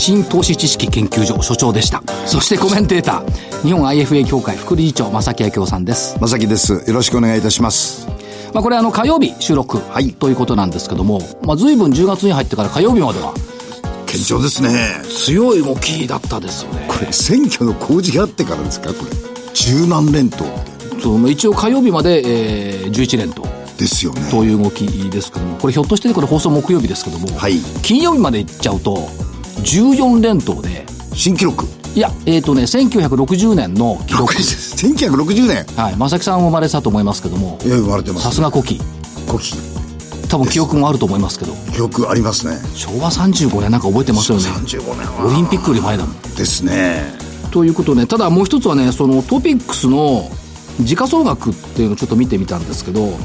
新投資知識研究所所長でした。そしてコメンテーター日本 IFA 協会副理事長正木明夫さんです。正木です。よろしくお願いいたします。まあ、これあの火曜日収録、はい、ということなんですけども、まあ、随分10月に入ってから火曜日までは堅調ですね。強い動きだったですよね。これ選挙の公示があってからですか？これ。十何連投そう一応火曜日まで、えー、11連投。ですよね。という動きですけどもこれひょっとしてこれ放送木曜日ですけども、はい、金曜日までいっちゃうと14連投で新記録いや、えっ、ー、とね、1960年の記録。1960年はい。正木さん生まれたと思いますけども。いや、生まれてます、さすが古希。古希。多分記憶もあると思いますけど。記憶ありますね。昭和35年なんか覚えてますよね。35年オリンピックより前だもん。ですね。ということで、ただもう一つはね、そのトピックスの時価総額っていうのをちょっと見てみたんですけど、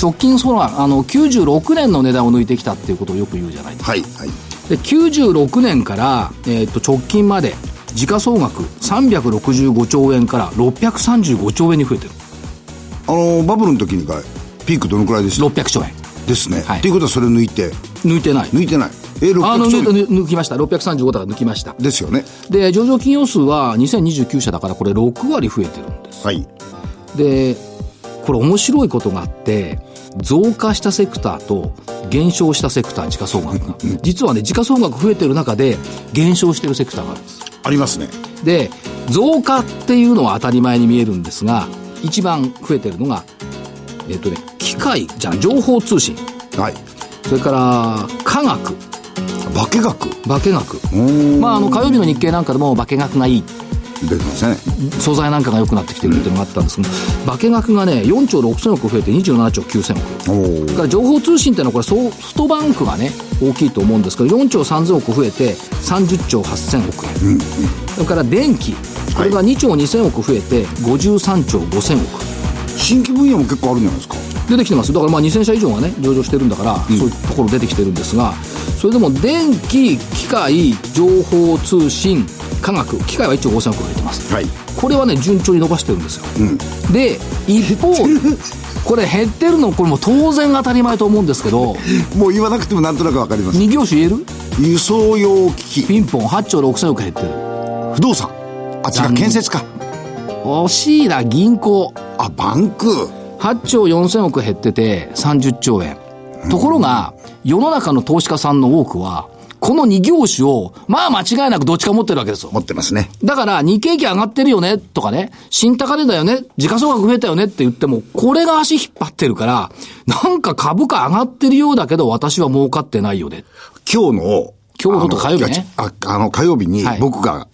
直近その、あの、96年の値段を抜いてきたっていうことをよく言うじゃないですか。はい、はい。で、96年から、えっ、ー、と、直近まで、時価総額365兆円から635兆円に増えてる。あのバブルの時にかピークどのくらいでした？600兆円。ですね、はい、っていうことはそれ抜いて？抜いてない。抜いてない。え600あの抜きました。635だから抜きました。ですよね。で上場企業数は2029社だからこれ6割増えてるんです。はい。でこれ面白いことがあって増加したセクターと減少したセクター時価総額が実はね時価総額増えてる中で減少してるセクターがあるんですありますね。で、増加っていうのは当たり前に見えるんですが、一番増えてるのが、えっ、とね、機械、じゃあ情報通信。はい。それから、科学。化学化学。まあ、あの、火曜日の日経なんかでも化学がいい。出てますね。素材なんかが良くなってきてるっていうのがあったんですけど、化学がね、4兆6000億増えて27兆9000億。だから情報通信っていうのはこれソフトバンクがね、大きいと思うんですけど、4兆3000億増えて30兆8000億円。うん、それから電気。これが2兆2000億増えて53兆5000億。新規分野も結構あるんじゃないですか出てきてますだからまあ2000社以上がね上場してるんだから、うん、そういうところ出てきてるんですがそれでも電気機械情報通信科学機械は1兆5000億売れてます、はい、これはね順調に伸ばしてるんですよ、うん、で一方これ減ってるのこれも当然当たり前と思うんですけど もう言わなくてもなんとなく分かります。2業種言える？輸送用機器。ピンポン8兆6000億減ってる。不動産。あ違う建設か。惜しいな銀行。あバンク8兆4000億減ってて30兆円ところが世の中の投資家さんの多くはこの2業種を、まあ間違いなくどっちか持ってるわけですよ。持ってますね。だから、日経期上がってるよね、とかね、新高値だよね、時価総額増えたよねって言っても、これが足引っ張ってるから、なんか株価上がってるようだけど、私は儲かってないよね。今日の、今日の火曜日ね。ああの、火曜日に僕が、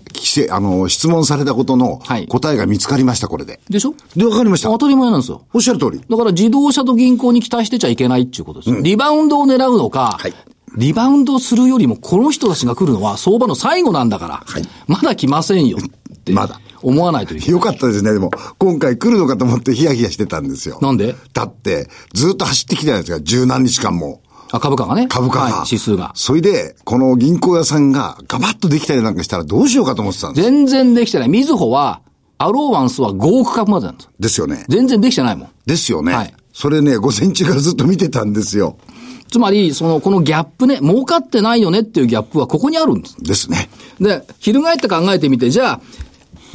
あの、質問されたことの答えが見つかりました、これで。でしょ？で、わかりました。当たり前なんですよ。おっしゃる通り。だから自動車と銀行に期待してちゃいけないっていうことですよ。うん、リバウンドを狙うのか、はい、リバウンドするよりも、この人たちが来るのは相場の最後なんだから、はい、まだ来ませんよって。まだ。思わないといよかったですね。でも、今回来るのかと思ってヒヤヒヤしてたんですよ。なんで？だって、ずっと走ってきてないですか、十何日間も。あ、株価がね。株価が、はい、指数が。それで、この銀行屋さんがガバッとできたりなんかしたらどうしようかと思ってたんです全然できてない。みずほは、アローワンスは5億株までなんです。ですよね。全然できてないもん。ですよね。はい。それね、午前中からずっと見てたんですよ。つまり、その、このギャップね、儲かってないよねっていうギャップはここにあるんです。ですね。で、翻って考えてみて、じゃあ、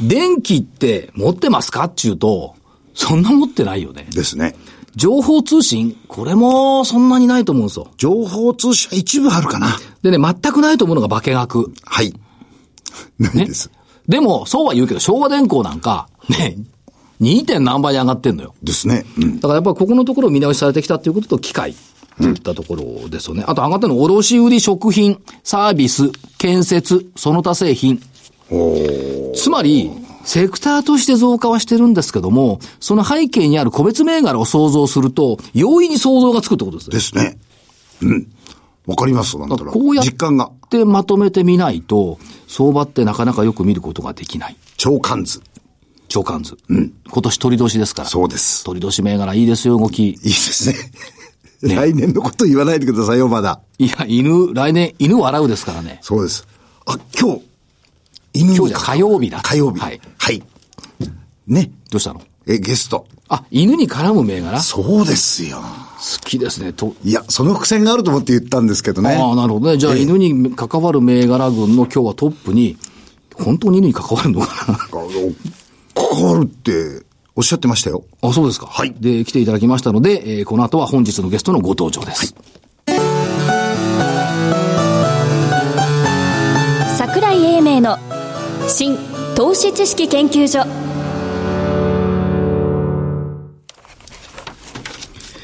電気って持ってますかっていうと、そんな持ってないよね。ですね。情報通信？これもそんなにないと思うんですよ。情報通信は一部あるかな。でね、全くないと思うのが化学。はい。ないです、ね。でも、そうは言うけど、昭和電工なんか、ね、2. 点何倍に上がってんのよ。ですね。うん、だからやっぱりここのところを見直しされてきたということと、機械。といったところですよね。あと上がったの、卸売食品、サービス、建設、その他製品。つまり、セクターとして増加はしてるんですけども、その背景にある個別銘柄を想像すると、容易に想像がつくってことですですね。うん。わかりますなんだろう。こうやってまとめてみないと、相場ってなかなかよく見ることができない。長関図。長官図。うん。今年鳥年ですから。そうです。鳥年銘柄いいですよ、動き。いいですね。ね来年のこと言わないでくださいよ、まだ。いや、犬、来年、犬笑うですからね。そうです。あ、今日、犬今日じゃ火曜日だ。火曜日。はい。はい。ね。どうしたの？え、ゲスト。あ、犬に絡む銘柄？そうですよ。好きですね。と。いや、その伏線があると思って言ったんですけどね。ああ、なるほどね。じゃあ、犬に関わる銘柄群の今日はトップに、本当に犬に関わるのかな？関わるって、おっしゃってましたよ。あ、そうですか。はい。で、来ていただきましたので、えー、この後は本日のゲストのご登場です。はい、桜井英明の新投資知識研究所。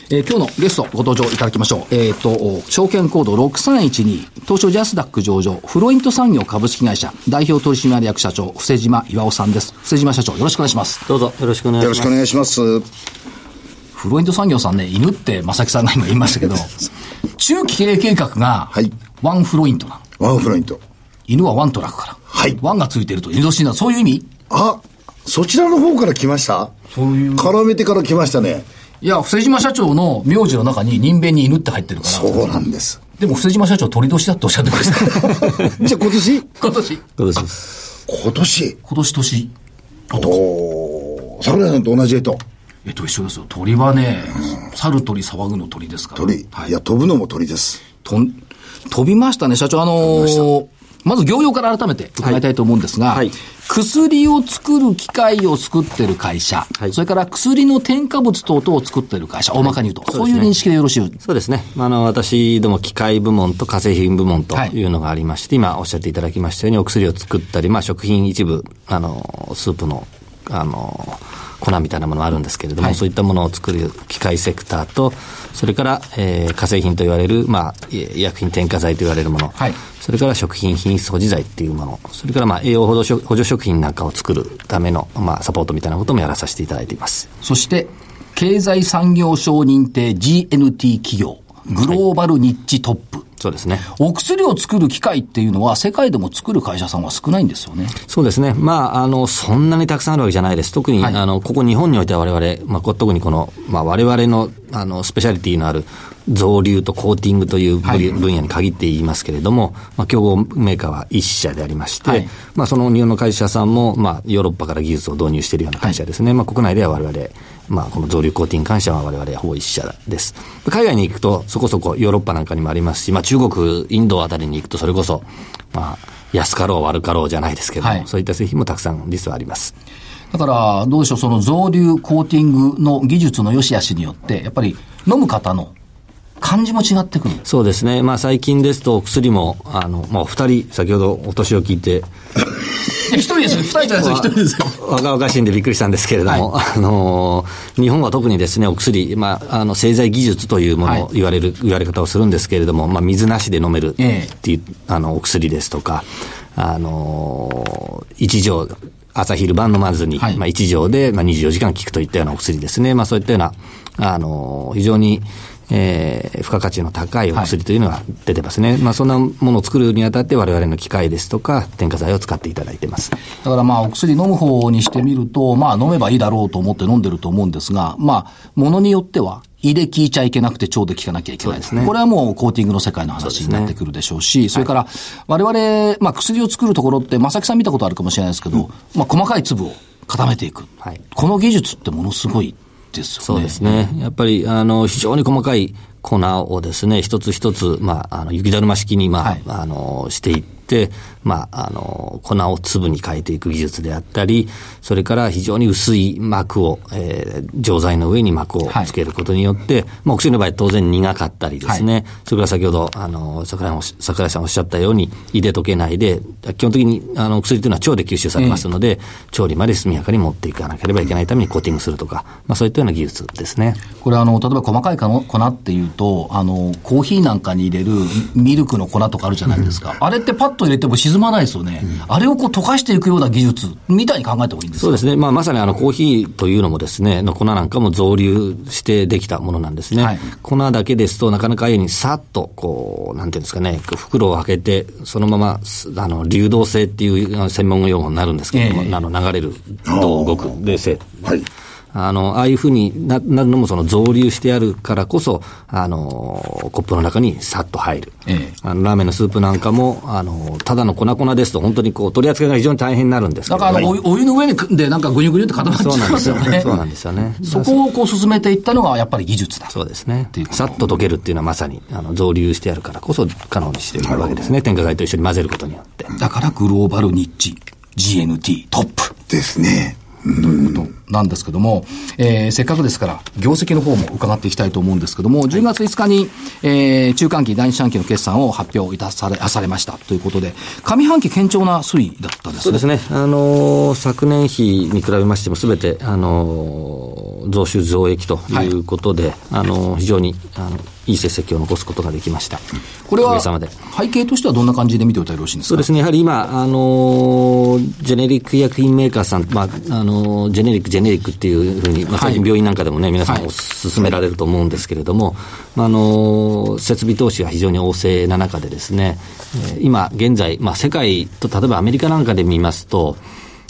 えー、今日のゲストご登場いただきましょう。えっ、ー、と、証券コード6312、東証ジャスダック上場、フロイント産業株式会社、代表取締役社長、布施島岩尾さんです。布施島社長、よろしくお願いします。どうぞ、よろしくお願いします。よろしくお願いします。フロイント産業さんね、犬って正木さんが今言いましたけど、中期経営計画が、はい。ワンフロイントなの。ワンフロイント。犬はワントラックから。はい。ワンがついてると犬年なそういう意味？あ、そちらの方から来ました？そういう。絡めてから来ましたね。いや、布施島社長の名字の中に人弁に犬って入ってるから。そうなんです。でも、布施島社長鳥年だっておっしゃってました。じゃあ今年？今年。今年です。今年？今年年。おお。桜井さんと同じ絵と。えっと、一緒ですよ。鳥はね、猿鳥騒ぐの鳥ですから。鳥。はい、いや、飛ぶのも鳥です。とん、飛びましたね、社長。あのー、まず業用から改めて伺いたいと思うんですが、はい、薬を作る機械を作ってる会社、はい、それから薬の添加物等々を作ってる会社、大まかに言うと、そういう認識でよろしい？そうですね。あの、私ども機械部門と化成品部門というのがありまして、今おっしゃっていただきましたように、お薬を作ったり、まあ、食品一部、あの、スープの、あの、粉みたいなものあるんですけれども、はい、そういったものを作る機械セクターと、それから、えー、化成品と言われる、まあ、医薬品添加剤と言われるもの、はい、それから食品品質保持剤っていうもの、それから、まあ、栄養補助補助食品なんかを作るための、まあ、サポートみたいなこともやらさせていただいています。そして、経済産業省認定 GNT 企業、グローバルニッチトップ。はいそうですね。お薬を作る機械っていうのは、世界でも作る会社さんは少ないんですよね。そうですね。まあ、あの、そんなにたくさんあるわけじゃないです。特に、はい、あの、ここ日本においては我々、まあ、特にこの、まあ、我々の、あの、スペシャリティのある、造流とコーティングという分野に限って言いますけれども、はい、まあ、競合メーカーは一社でありまして、はい、まあ、その日本の会社さんも、まあ、ヨーロッパから技術を導入しているような会社ですね。まあ、国内では我々、まあ、この造流コーティング関社は我々ほぼ一社です。海外に行くと、そこそこヨーロッパなんかにもありますし、まあ、中国、インドあたりに行くと、それこそ、まあ、安かろう悪かろうじゃないですけども、はい、そういった製品もたくさん実はあります。だから、どうでしょう、その造流コーティングの技術の良し悪しによって、やっぱり飲む方の感じも違ってくるそうですね。まあ最近ですと、薬も、あの、まあお二人、先ほどお年を聞いて、一人ですよ、二人じゃないですよ、一人ですよ。若々しいんでびっくりしたんですけれども、はい、あの、日本は特にですね、お薬、まあ、あの、製剤技術というものを言われる、はい、言われ方をするんですけれども、まあ、水なしで飲めるっていう、えー、あの、お薬ですとか、あの、一錠、朝昼晩飲まずに、はい、まあ一錠で、まあ、24時間効くといったようなお薬ですね。まあそういったような、あの、非常に、えー、付加価値の高いお薬というのが出てますね。はい、まあそんなものを作るにあたって我々の機械ですとか添加剤を使っていただいてます。だからまあお薬飲む方にしてみると、まあ飲めばいいだろうと思って飲んでると思うんですが、まあものによっては胃で効いちゃいけなくて腸で効かなきゃいけないですね。これはもうコーティングの世界の話になってくるでしょうし、そ、ね,、れから我々、まあ薬を作るところって、正木さん見たことあるかもしれないですけど、うん、まあ細かい粒を固めていく。はい、この技術ってものすごいですよね。そうですね。やっぱり、あの、非常に細かい粉をですね、一つ一つ、まあ、あの、雪だるま式に、まあ、はい、あの、していって、まあ、あの、粉を粒に変えていく技術であったり、それから非常に薄い膜を、えー、錠剤の上に膜をつけることによって、はい、まあ、お薬の場合当然苦かったりですね、はい、それから先ほど、あの、桜井桜井さんおっしゃったように、胃で溶けないで、基本的に、あの、薬というのは腸で吸収されますので、えー、調理まで速やかに持っていかなければいけないためにコーティングするとか、まあ、そういったような技術ですね。これ、あの、例えば細かい粉っていうと、あの、コーヒーなんかに入れるミルクの粉とかあるじゃないですか。あれってパッッと入れても沈まないですよね。うん、あれをこう溶かしていくような技術みたいに考えた方がいいんですそうですね。まあ、まさにあの、コーヒーというのもですね、の粉なんかも増流してできたものなんですね。はい、粉だけですと、なかなか家にさっと、こう、なんていうんですかね、袋を開けて、そのまま、あの、流動性っていう専門用語になるんですけども、えー、あの、流れると動く、冷静。はい。あの、ああいうふうになるのもその増流してあるからこそ、あの、コップの中にさっと入る。ええ、あのラーメンのスープなんかも、あの、ただの粉々ですと本当にこう、取り扱いが非常に大変になるんですけど。なんかあの、お湯の上にでなんかぐにゅぐにゅって固まっちゃいますよね。そうなんですよね。そこをこう進めていったのがやっぱり技術だ。そうですね。さっと溶けるっていうのはまさに、あの、増流してあるからこそ可能にしているわけですね。添加剤と一緒に混ぜることによって。だからグローバルニッチ、GNT トップ。ですね。ということ？なんですけども、えー、せっかくですから、業績の方も伺っていきたいと思うんですけども、10月5日に、えー、中間期、第二四半期の決算を発表いたされ、されましたということで、上半期堅調な推移だったですね。そうですね。あのー、昨年比に比べましても、すべて、あのー、増収増益ということで、はい、あのー、非常に、あの、いい成績を残すことができました。これは、背景としてはどんな感じで見ておいたらよろしいんですか？そうですね。やはり今、あのジェネリック医薬品メーカーさん、まあ、あのジェネリック、ジェネリックっていうふうに、まあ、最近病院なんかでもね、皆さんお勧められると思うんですけれども、はい、あの設備投資が非常に旺盛な中でですね、今現在、まあ、世界と、例えばアメリカなんかで見ますと、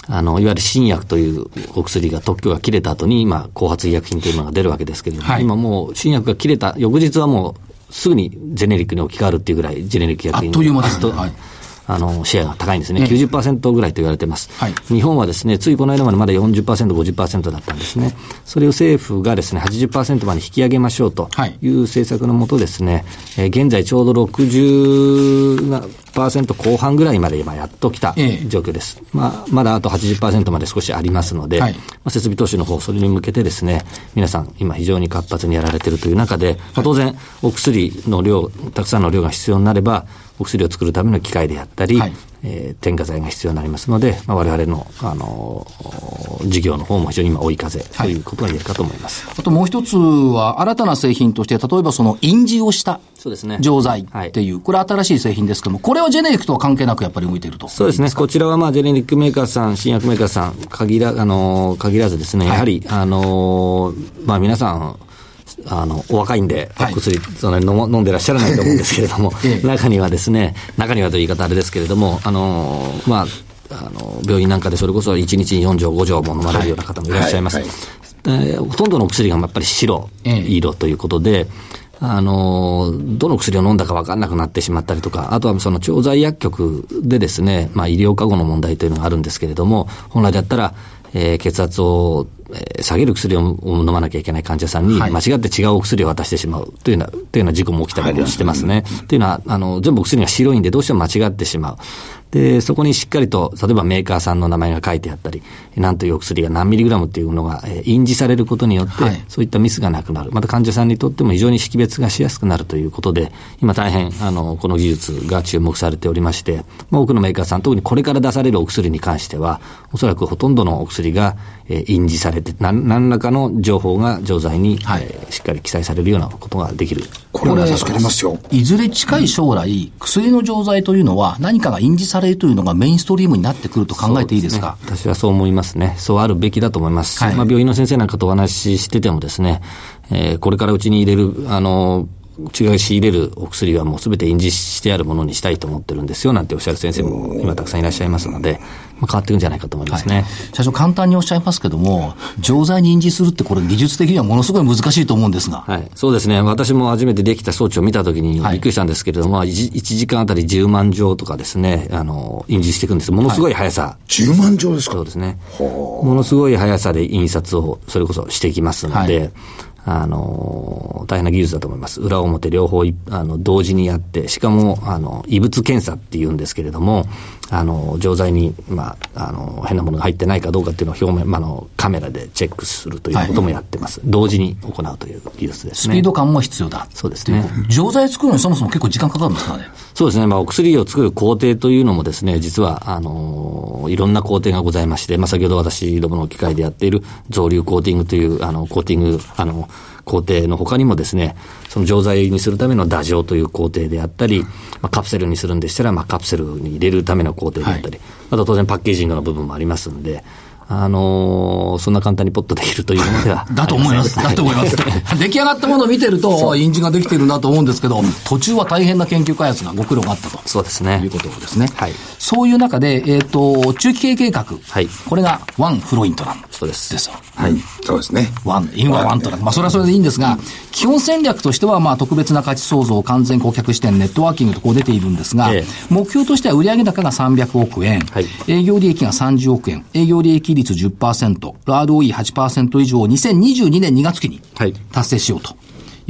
あの、いわゆる新薬というお薬が特許が切れた後に、今、後発医薬品というのが出るわけですけれども、はい、今もう新薬が切れた翌日はもうすぐにジェネリックに置き換わるっていうぐらい、ジェネリック医薬品あっという間です、ね、はいあの、シェアが高いんですね。ええ、90%ぐらいと言われてます。はい、日本はですね、ついこの間までまだ40%、50%だったんですね。それを政府がですね、80%まで引き上げましょうという政策のもとですね、はい、えー、現在ちょうど60%後半ぐらいまで今やっときた状況です。え、まあ、まだあと80%まで少しありますので、はい、まあ、設備投資の方、それに向けてですね、皆さん今非常に活発にやられているという中で、まあ、当然お薬の量、たくさんの量が必要になれば、お薬を作るための機械であったり、はい、えー、添加剤が必要になりますので、まあ、我々の、あの事業の方も非常に今追い風ということが言えるかと思います。あともう一つは、新たな製品として、例えばその印字をしたそうですね。錠剤っていう、はい、これ新しい製品ですけども、これはジェネリックとは関係なくやっぱり向いているとそうですね。こちらはまあジェネリックメーカーさん、新薬メーカーさん、限ら、あの、限らずですね、やはり、あの、まあ皆さん、あの、お若いんで、お薬、そんなに飲飲んでらっしゃらないと思うんですけれども、中にはですね、中にはという言い方あれですけれども、あの、まあ、あの、病院なんかでそれこそ1日に4錠、5錠も飲まれるような方もいらっしゃいます。えほとんどのお薬がやっぱり白、色ということで、あの、どの薬を飲んだか分かんなくなってしまったりとか、あとはその調剤薬局でですね、まあ医療過護の問題というのがあるんですけれども、本来だったら、えー、血圧をえー、下げる薬を飲まなきゃいけない患者さんに、間違って違うお薬を渡してしまうというような、というような事故も起きたりしてますね。というのは、あの、全部薬が白いんで、どうしても間違ってしまう。で、そこにしっかりと、例えばメーカーさんの名前が書いてあったり、なんというお薬が何ミリグラムっていうのが、えー、印字されることによって、はい、そういったミスがなくなる。また患者さんにとっても非常に識別がしやすくなるということで、今大変、あの、この技術が注目されておりまして、まあ、多くのメーカーさん、特にこれから出されるお薬に関しては、おそらくほとんどのお薬が、えー、印字されて、何何らかの情報が錠剤に、はい、えー、しっかり記載されるようなことができる。これは助かりますよ。いずれ近い将来、薬の錠剤というのは何かが印字されるというのがメインストリームになってくると考えていいですか、ね、私はそう思いますね。そうあるべきだと思いますし、はい、まあ病院の先生なんかとお話ししててもですね、えー、これからうちに入れる、あの、うちが仕入れるお薬はもうすべて印字してあるものにしたいと思ってるんですよなんておっしゃる先生も今たくさんいらっしゃいますので、まあ、変わっていくんじゃないかと思いますね、はい、社長、簡単におっしゃいますけども、錠剤に印字するって、これ、技術的にはものすごい難しいと思うんですが、はい、そうですね、私も初めてできた装置を見たときにびっくりしたんですけれども、はい、1, 1時間あたり10万錠とかですね、あの印字していくんです、ものすごい速さ、はい、10万錠ですか？そうですね、ものすごい速さで印刷をそれこそしていきますので、あの、大変な技術だと思います。裏表両方あの同時にやって、しかも、あの、異物検査っていうんですけれども、あの、錠剤に、まあ、あの、変なものが入ってないかどうかっていうのを表面、まあ、の、カメラでチェックするということもやってます。はい、同時に行うという技術ですね。スピード感も必要だ。そうですね。錠剤作るのにそもそも結構時間かかるんですかね？そうですね。まあ、お薬を作る工程というのもですね、実は、あのー、いろんな工程がございまして、まあ、先ほど私どもの機械でやっている増流コーティングという、あの、コーティング、あの、工程の他にもですね、その錠剤にするための打錠という工程であったり、まあ、カプセルにするんでしたら、まあ、カプセルに入れるための工程であったり、はい、あと当然パッケージングの部分もありますんで、あのー、そんな簡単にポッとできるというものでは だと思います。だと思います。出来上がったものを見てると、印字ができてるなと思うんですけど、途中は大変な研究開発がご苦労があったと。そうですね。いうことですね。はい。そういう中で、えっ、ー、と、中期経営計画。はい。これがワンフロイントなんそうです。ですよ。はい。そうですね。ワン、インワンワントラン。まあ、それはそれでいいんですが、基本戦略としては、まあ、特別な価値創造、完全顧客視点、ネットワーキングとこう出ているんですが、ええ、目標としては売上高が300億円、はい、営業利益が30億円、営業利益率10%、ROE8% 以上を2022年2月期に達成しようと。い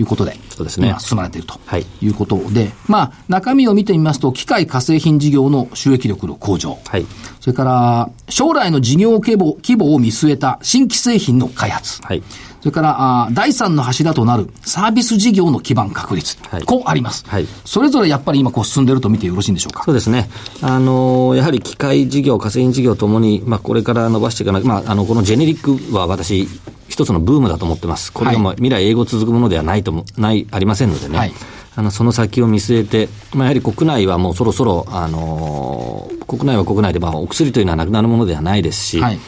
うことで、そうですね。今進まれているとい。うことで、はい、まあ、中身を見てみますと、機械化成品事業の収益力の向上、はい、それから、将来の事業規模規模を見据えた新規製品の開発、はい、それからあ、第三の柱となるサービス事業の基盤確立、はい、こうあります、はい。それぞれやっぱり今こう進んでいると見てよろしいんでしょうか？そうですね。あのー、やはり機械事業、化成品事業ともに、まあ、これから伸ばしていかなきゃ、まあ、あの、このジェネリックは私、一つのブームだと思ってます。これがも未来英語続くものではないとも、ない、ありませんのでね。はい、あの、その先を見据えて、まあ、やはり国内はもうそろそろ、あのー、国内は国内で、まあ、お薬というのはなくなるものではないですし、はい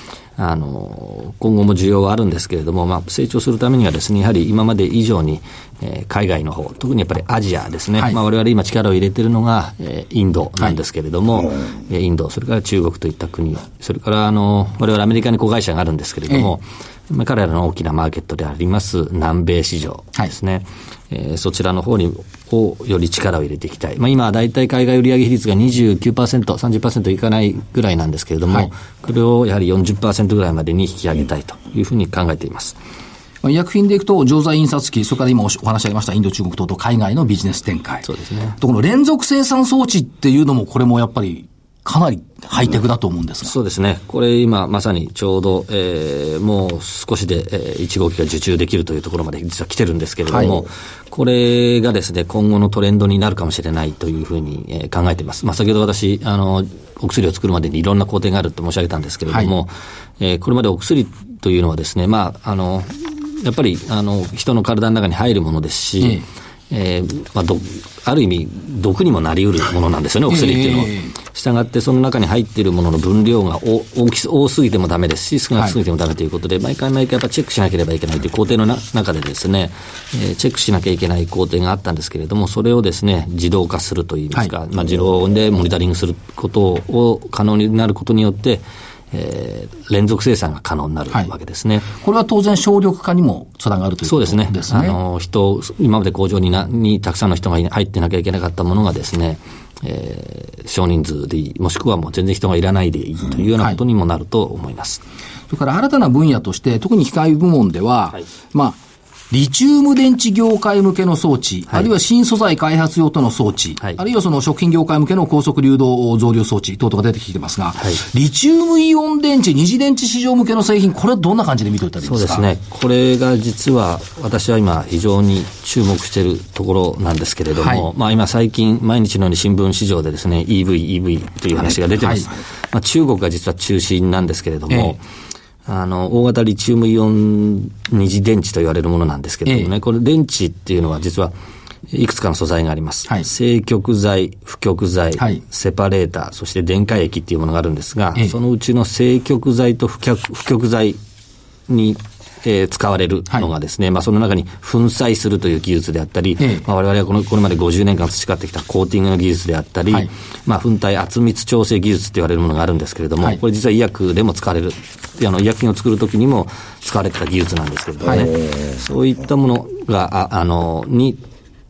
あの、今後も需要はあるんですけれども、まあ、成長するためにはですね、やはり今まで以上に、えー、海外の方、特にやっぱりアジアですね、はい、まあ、我々今力を入れているのが、えー、インドなんですけれども、はい、インド、それから中国といった国、それからあの、我々アメリカに子会社があるんですけれども、えー、彼らの大きなマーケットであります南米市場ですね、はいえー、そちらの方にをより力を入れていきたい。まあ、今、大体海外売上比率が29%、30%いかないぐらいなんですけれども、はい、これをやはり40%ぐらいまでに引き上げたいというふうに考えています。医薬品でいくと、錠剤印刷機、それから今お話ありましたインド、中国等々海外のビジネス展開。そうですね。とこの連続生産装置っていうのも、これもやっぱりかなりハイテクだと思うんですが。そうですね。これ今まさにちょうど、えー、もう少しで、えー、1号機が受注できるというところまで実は来てるんですけれども、はい、これがですね、今後のトレンドになるかもしれないというふうに、えー、考えています。まあ先ほど私、あの、お薬を作るまでにいろんな工程があると申し上げたんですけれども、はい、えー、これまでお薬というのはですね、まあ、あの、やっぱり、あの、人の体の中に入るものですし、えええーまあ、どある意味、毒にもなりうるものなんですよね、お薬っていうのは。したがって、その中に入っているものの分量が大き多すぎてもだめですし、少なすぎてもだめということで、はい、毎回毎回やっぱチェックしなければいけないという工程の中でですね、えー、チェックしなきゃいけない工程があったんですけれども、それをですね、自動化するといいますか、はい、まあ、自動でモニタリングすることを可能になることによって、えー、連続生産が可能になるわけですね、はい、これは当然、省力化にもつながるということですね。そうですね。あの人、今まで工場になにたくさんの人が入ってなきゃいけなかったものがですね、えー、少人数でいい、もしくはもう全然人がいらないでいいというようなことにもなると思います。うんはい、それから新たな分野として、特に機械部門では、はい、まあ、リチウム電池業界向けの装置、はい、あるいは新素材開発用との装置、はい、あるいはその食品業界向けの高速流動増流装置等々が出てきてますが、はい、リチウムイオン電池、二次電池市場向けの製品、これはどんな感じで見ておいたらいいですか？そうですね。これが実は私は今非常に注目しているところなんですけれども、まあ今最近毎日のように新聞市場でですね、EV、EV という話が出てます。まあ中国が実は中心なんですけれども、ええあの、大型リチウムイオン二次電池と言われるものなんですけれどもね、ええ、これ電池っていうのは実はいくつかの素材があります。はい、正極材、不極材、はい、セパレーター、そして電解液っていうものがあるんですが、え、そのうちの正極材と不極不極材にえー、使われるのがですね、はい、まあその中に粉砕するという技術であったり、ええ。まあ、我々はこのこれまで50年間培ってきたコーティングの技術であったり、はい、まあ粉体圧密調整技術と言われるものがあるんですけれども、はい、これ実は医薬でも使われる、あの医薬品を作るときにも使われてた技術なんですけれどもね、そういったものが、ああの、に、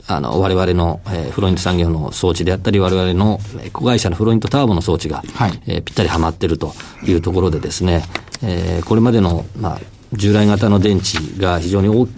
あの、我々の、えー、フロイント産業の装置であったり、我々の子会社のフロイントターボの装置が、はい、えー、ぴったりはまっているというところでですね、えー、これまでの、まあ、従来型の電池が非常に大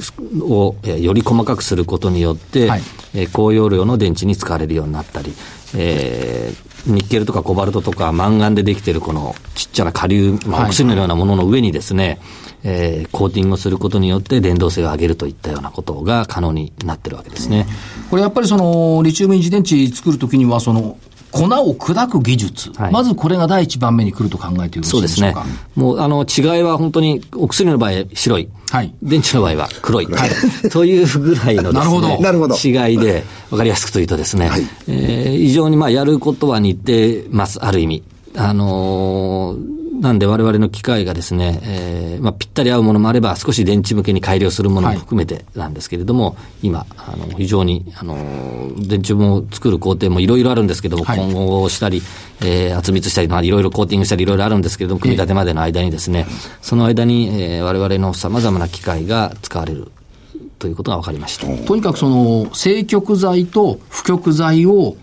を、えー、より細かくすることによって、はい、えー、高容量の電池に使われるようになったり、えー、ニッケルとかコバルトとかマンガンでできているこのちっちゃな下流、まあ、お薬のようなものの上にですね、はい、えー、コーティングをすることによって電動性を上げるといったようなことが可能になってるわけですね。これやっぱりその、リチウムインジ電池作るときには、その、粉を砕く技術、はい、まずこれが第一番目に来ると考えてよろしいでしょうか？そうですね。もう、あの、違いは本当に、お薬の場合白い。はい。電池の場合は黒い。はい。というぐらいのですね。なるほど。なるほど。違いで、わかりやすくというとですね、はい、えー、非常にまあ、やることは似てます、ある意味。あのーなんで我々の機械がですね、えー、まあ、ぴったり合うものもあれば、少し電池向けに改良するものも含めてなんですけれども、はい、今、あの、非常に、あの、電池も作る工程もいろいろあるんですけども、はい、混合したり、えー、圧密したり、まあ、いろいろコーティングしたりいろいろあるんですけれども、組み立てまでの間にですね、その間に、えー、我々の様々な機械が使われる。ということが分かりました。とにかくその、正極剤と不極剤を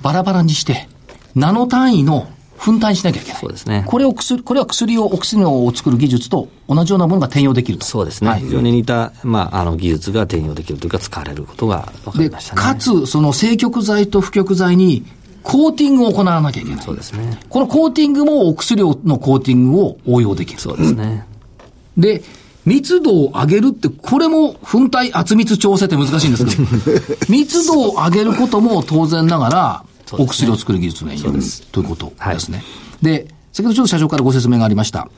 バラバラにして、ナノ単位の分担しなきゃいけない。そうですね。これを薬、これは薬を、お薬を作る技術と同じようなものが転用できると。そうですね。はい、非常に似た、まあ、あの、技術が転用できるというか、使われることが分かりましたね。かつ、その正極剤と不極剤に、コーティングを行わなきゃいけない。そうですね。このコーティングもお薬のコーティングを応用できる。そうですね。で、密度を上げるって、これも粉体圧密調整って難しいんですけど、密度を上げることも当然ながら、お薬を作る技術がいいということですね。はいで、先ほどちょっと社長からご説明がありました。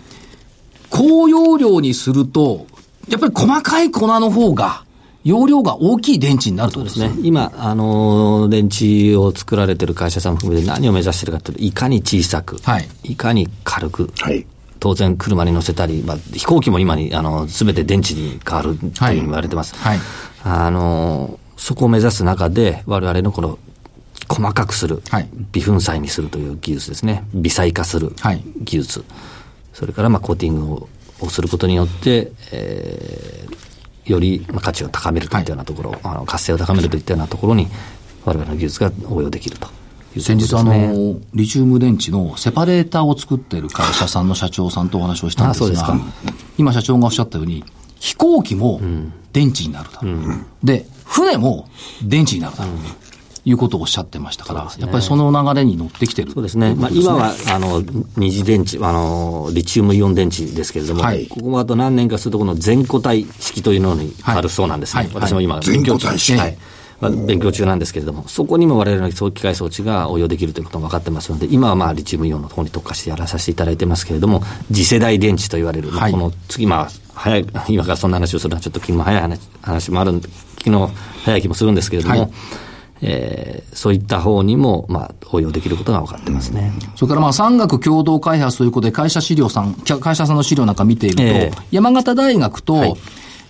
高容量にすると、やっぱり細かい粉の方が、容量が大きい電池になるとですね。今、あの、電池を作られてる会社さん含めて何を目指してるかというと、いかに小さく、はい、いかに軽く、はい、当然車に乗せたり、まあ、飛行機も今に、あの、すべて電池に変わるというふうに言われてます。はい、はい、あの、そこを目指す中で、我々のこの細かくする、はい、微粉砕にするという技術ですね。微細化する技術。はい、それから、まあ、コーティングををすることによって、えー、より、まあ、価値を高めるといったようなところ、はい、あの活性を高めるといったようなところに、我々の技術が応用できると。先日、あの、リチウム電池のセパレーターを作っている会社さんの社長さんとお話をしたんですが、す今社長がおっしゃったように、飛行機も電池になるだろう。うん、で、船も電池になるだろう。うんいうことをおっしゃってましたから、ね、やっぱりその流れに乗ってきてるそうですね。まあ、今は、あの、二次電池、あの、リチウムイオン電池ですけれども、はい、ここもあと何年かすると、この全固体式というのにあるそうなんですね。はい、私も今、勉強中。はい。勉強中なんですけれども、そこにも我々の機械装置が応用できるということが分かってますので、今はまあリチウムイオンの方に特化してやらさせていただいてますけれども、次世代電池と言われる、はい、この次、まあ、早い、今からそんな話をするのはちょっと気も早い話話もある、気の早い気もするんですけれども、はいえー、そういった方にも、まあ、応用できることが分かってますね。それから、まあ、産学共同開発ということで、会社資料さん、会社さんの資料なんか見ていると、えー、山形大学と、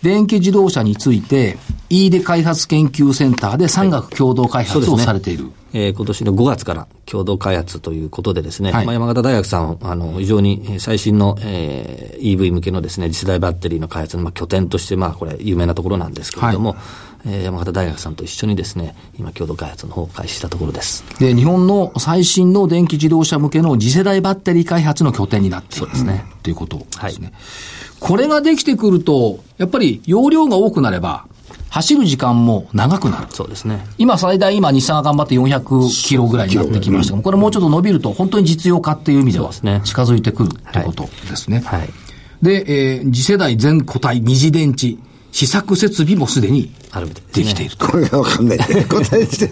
電気自動車について、飯出開発研究センターで産学共同開発をされている。はいえー、今年の5月から共同開発ということでですね、はい、まあ、山形大学さん、あの、非常に最新の、えー、EV 向けのですね、次世代バッテリーの開発の、まあ、拠点として、まあ、これ、有名なところなんですけれども、はい、えー、山形大学さんと一緒にですね、今、共同開発の方を開始したところです。で、日本の最新の電気自動車向けの次世代バッテリー開発の拠点になっている。そうですね。ということですね。はい、これができてくると、やっぱり容量が多くなれば、走る時間も長くなる。そうですね。今最大今日産が頑張って400キロぐらいになってきましたが、これもうちょっと伸びると本当に実用化っていう意味では近づいてくるということですね。はい。で、えー、次世代全固体二次電池試作設備もすでにできていると。これがわかんない。固体して。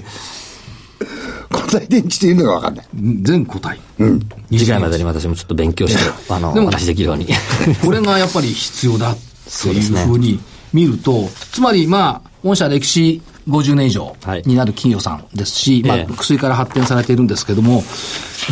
固体電池っていうのがわかんない。全固体。うん。次回までに私もちょっと勉強して、あの、お話できるように。これがやっぱり必要だというふうに見ると、つまりまあ、御社歴史50年以上になる企業さんですし、はい、まあ、薬から発展されているんですけれども、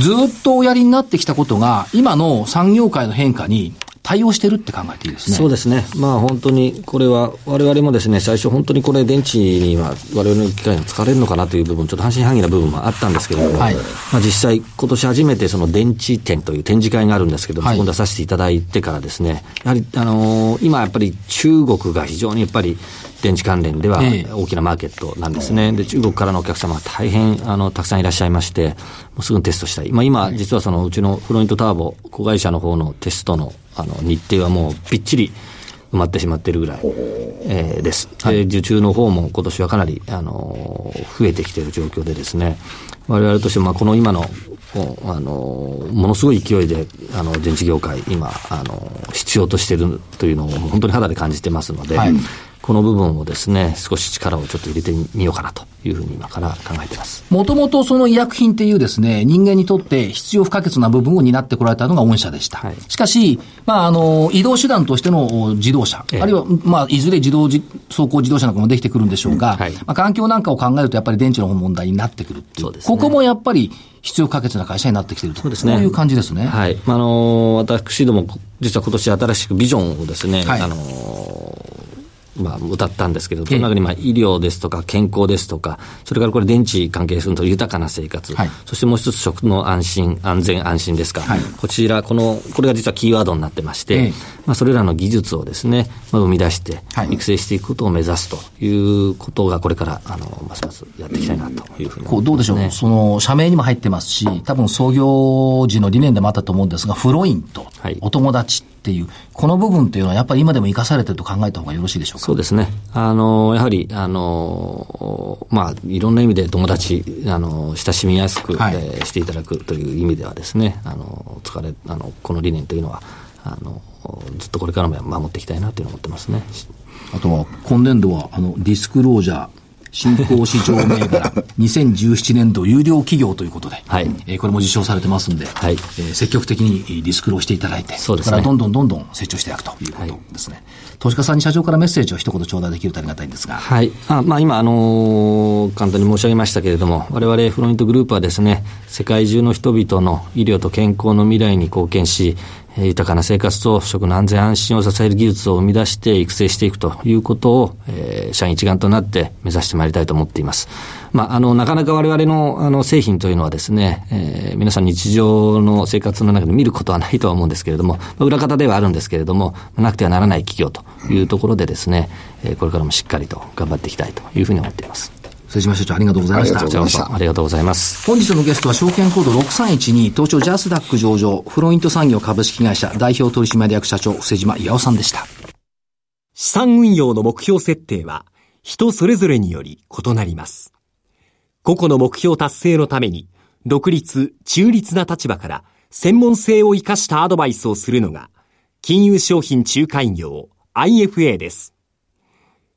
ずっとおやりになってきたことが、今の産業界の変化に対応してるって考えていいですね。そうですね。まあ本当にこれは我々もですね、最初本当にこれ電池には我々の機械が使われるのかなという部分、ちょっと半信半疑な部分もあったんですけれども、はい、まあ実際今年初めてその電池展という展示会があるんですけども、はい、そこに出させていただいてからですね、やはりあのー、今やっぱり中国が非常にやっぱり電池関連では大きなマーケットなんですね。で、中国からのお客様が大変、あの、たくさんいらっしゃいまして、もうすぐテストしたい。まあ今、実はそのうちのフロイントターボ子会社の方のテストのあの日程はもうびっちり埋まってしまっているぐらい、えー、です。はい、受注の方も今年はかなり、あの増えてきている状況でですね、我々としても、まあ、この今のあのものすごい勢いであの電池業界、今あの、必要としているというのを本当に肌で感じてますので、はい、この部分をですね、少し力をちょっと入れてみようかなというふうに今から考えています。もともとその医薬品っていうですね、人間にとって必要不可欠な部分を担ってこられたのが御社でした。はい、しかし、まあ、あの、移動手段としての自動車、ええ、あるいは、まあ、いずれ自動走行自動車なんかもできてくるんでしょうが、うんはい、まあ、環境なんかを考えるとやっぱり電池の問題になってくるっていう。うね、ここもやっぱり必要不可欠な会社になってきていると。そうですね。そういう感じですね。はい。あの、私ども、実は今年新しくビジョンをですね、はい、あの、まあ、歌ったんですけど、その中にまあ医療ですとか健康ですとか、それからこれ電池関係すると豊かな生活、はい、そしてもう一つ食の安心、安全安心ですか、はい、こちら、この、これが実はキーワードになってまして、まあ、それらの技術をですね、まあ、生み出して、育成していくことを目指すということが、これから、あの、ますますやっていきたいなというふうに、ね、こうどうでしょう、その、社名にも入ってますし、多分創業時の理念でもあったと思うんですが、フロインと、お友達っていう、この部分っていうのはやっぱり今でも生かされてると考えた方がよろしいでしょうか？そうですね。あの、やはり、あの、まあ、いろんな意味で友達、あの、親しみやすく、はい、えー、していただくという意味ではですね、あの、疲れ、あの、この理念というのは、あの、ずっとこれからも守っていきたいなというのを思ってますね。あとは、今年度は、あの、ディスクロージャー、新興市場銘柄、2017年度有料企業ということで、はいえー、これも受賞されてますんで、はいえー、積極的にディスクローしていただいて、そうですね、からどんどんどんどん成長していくということですね。はい、投資家さんに社長からメッセージを一言頂戴できるとありがたいんですが。はい。あまあ、今、あのー、簡単に申し上げましたけれども、我々フロイントグループはですね、世界中の人々の医療と健康の未来に貢献し、豊かな生活と食の安全安心を支える技術を生み出して育成していくということを、えー、社員一丸となって目指してまいりたいと思っています。まあ、あの、なかなか我々の、あの、製品というのはですね、えー、皆さん日常の生活の中で見ることはないとは思うんですけれども、裏方ではあるんですけれども、なくてはならない企業というところでですね、えー、これからもしっかりと頑張っていきたいというふうに思っています。瀬島社長ありがとうございました。ありがとうございます。本日のゲストは証券コード6312東証ジャスダック上場フロイント産業株式会社代表取締役社長布施島岩尾さんでした。資産運用の目標設定は人それぞれにより異なります。個々の目標達成のために独立、中立な立場から専門性を生かしたアドバイスをするのが金融商品仲介業 IFA です。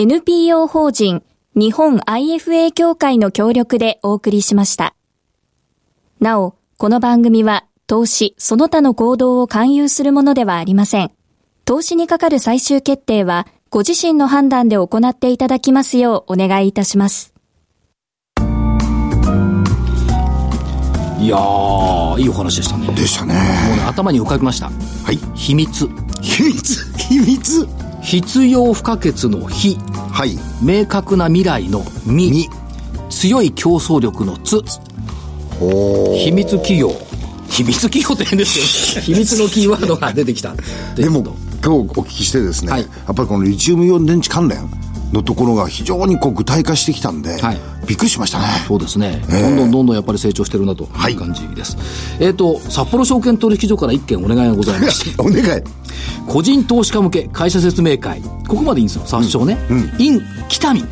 NPO 法人日本 IFA 協会の協力でお送りしました。なお、この番組は投資その他の行動を勧誘するものではありません。投資にかかる最終決定はご自身の判断で行っていただきますようお願いいたします。いやー、いいお話でしたね。でしたね。もうね、頭に浮かびました。はい。秘密。秘密？秘密？必要不可欠の非、はい、明確な未来の未。強い競争力のつ。秘密企業。秘密企業って変ですよ 秘密のキーワードが出てきた。でも今日お聞きしてですね、はい、やっぱりこのリチウムイオン電池関連のところが非常にこう具体化してきたんで、はい、びっくりしましたね。そうですね、えー、どんどんどんどんやっぱり成長してるなという感じです。はい、えっ、ー、と、札幌証券取引所から一件お願いがございまして。お願い。個人投資家向け会社説明会。ここまでいいんですよ、札証ね。うん。in 北見。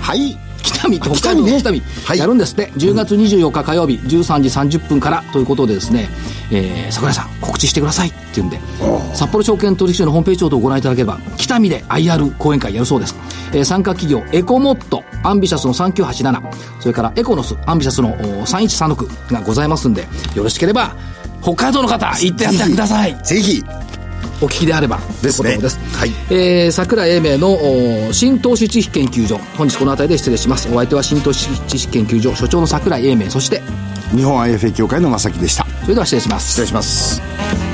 はい。北見、北見ね。北見。はい、やるんですって。10月24日火曜日、13時30分からということでですね、えー、桜井さん、告知してくださいって言うんで、札幌証券取引所のホームページ等をご覧いただければ、北見で IR 講演会やるそうです。えー、参加企業、エコモット、アンビシャスの3987、それからエコノス、アンビシャスの3136がございますんで、よろしければ、北海道の方、行ってやってください。ぜひ。お聞きであればですね。です。はい。えー、桜英明の新投資知識研究所。本日この辺りで失礼します。お相手は新投資知識研究所所長の桜英明、そして、日本 IFA 協会の正木でした。それでは失礼します。失礼します。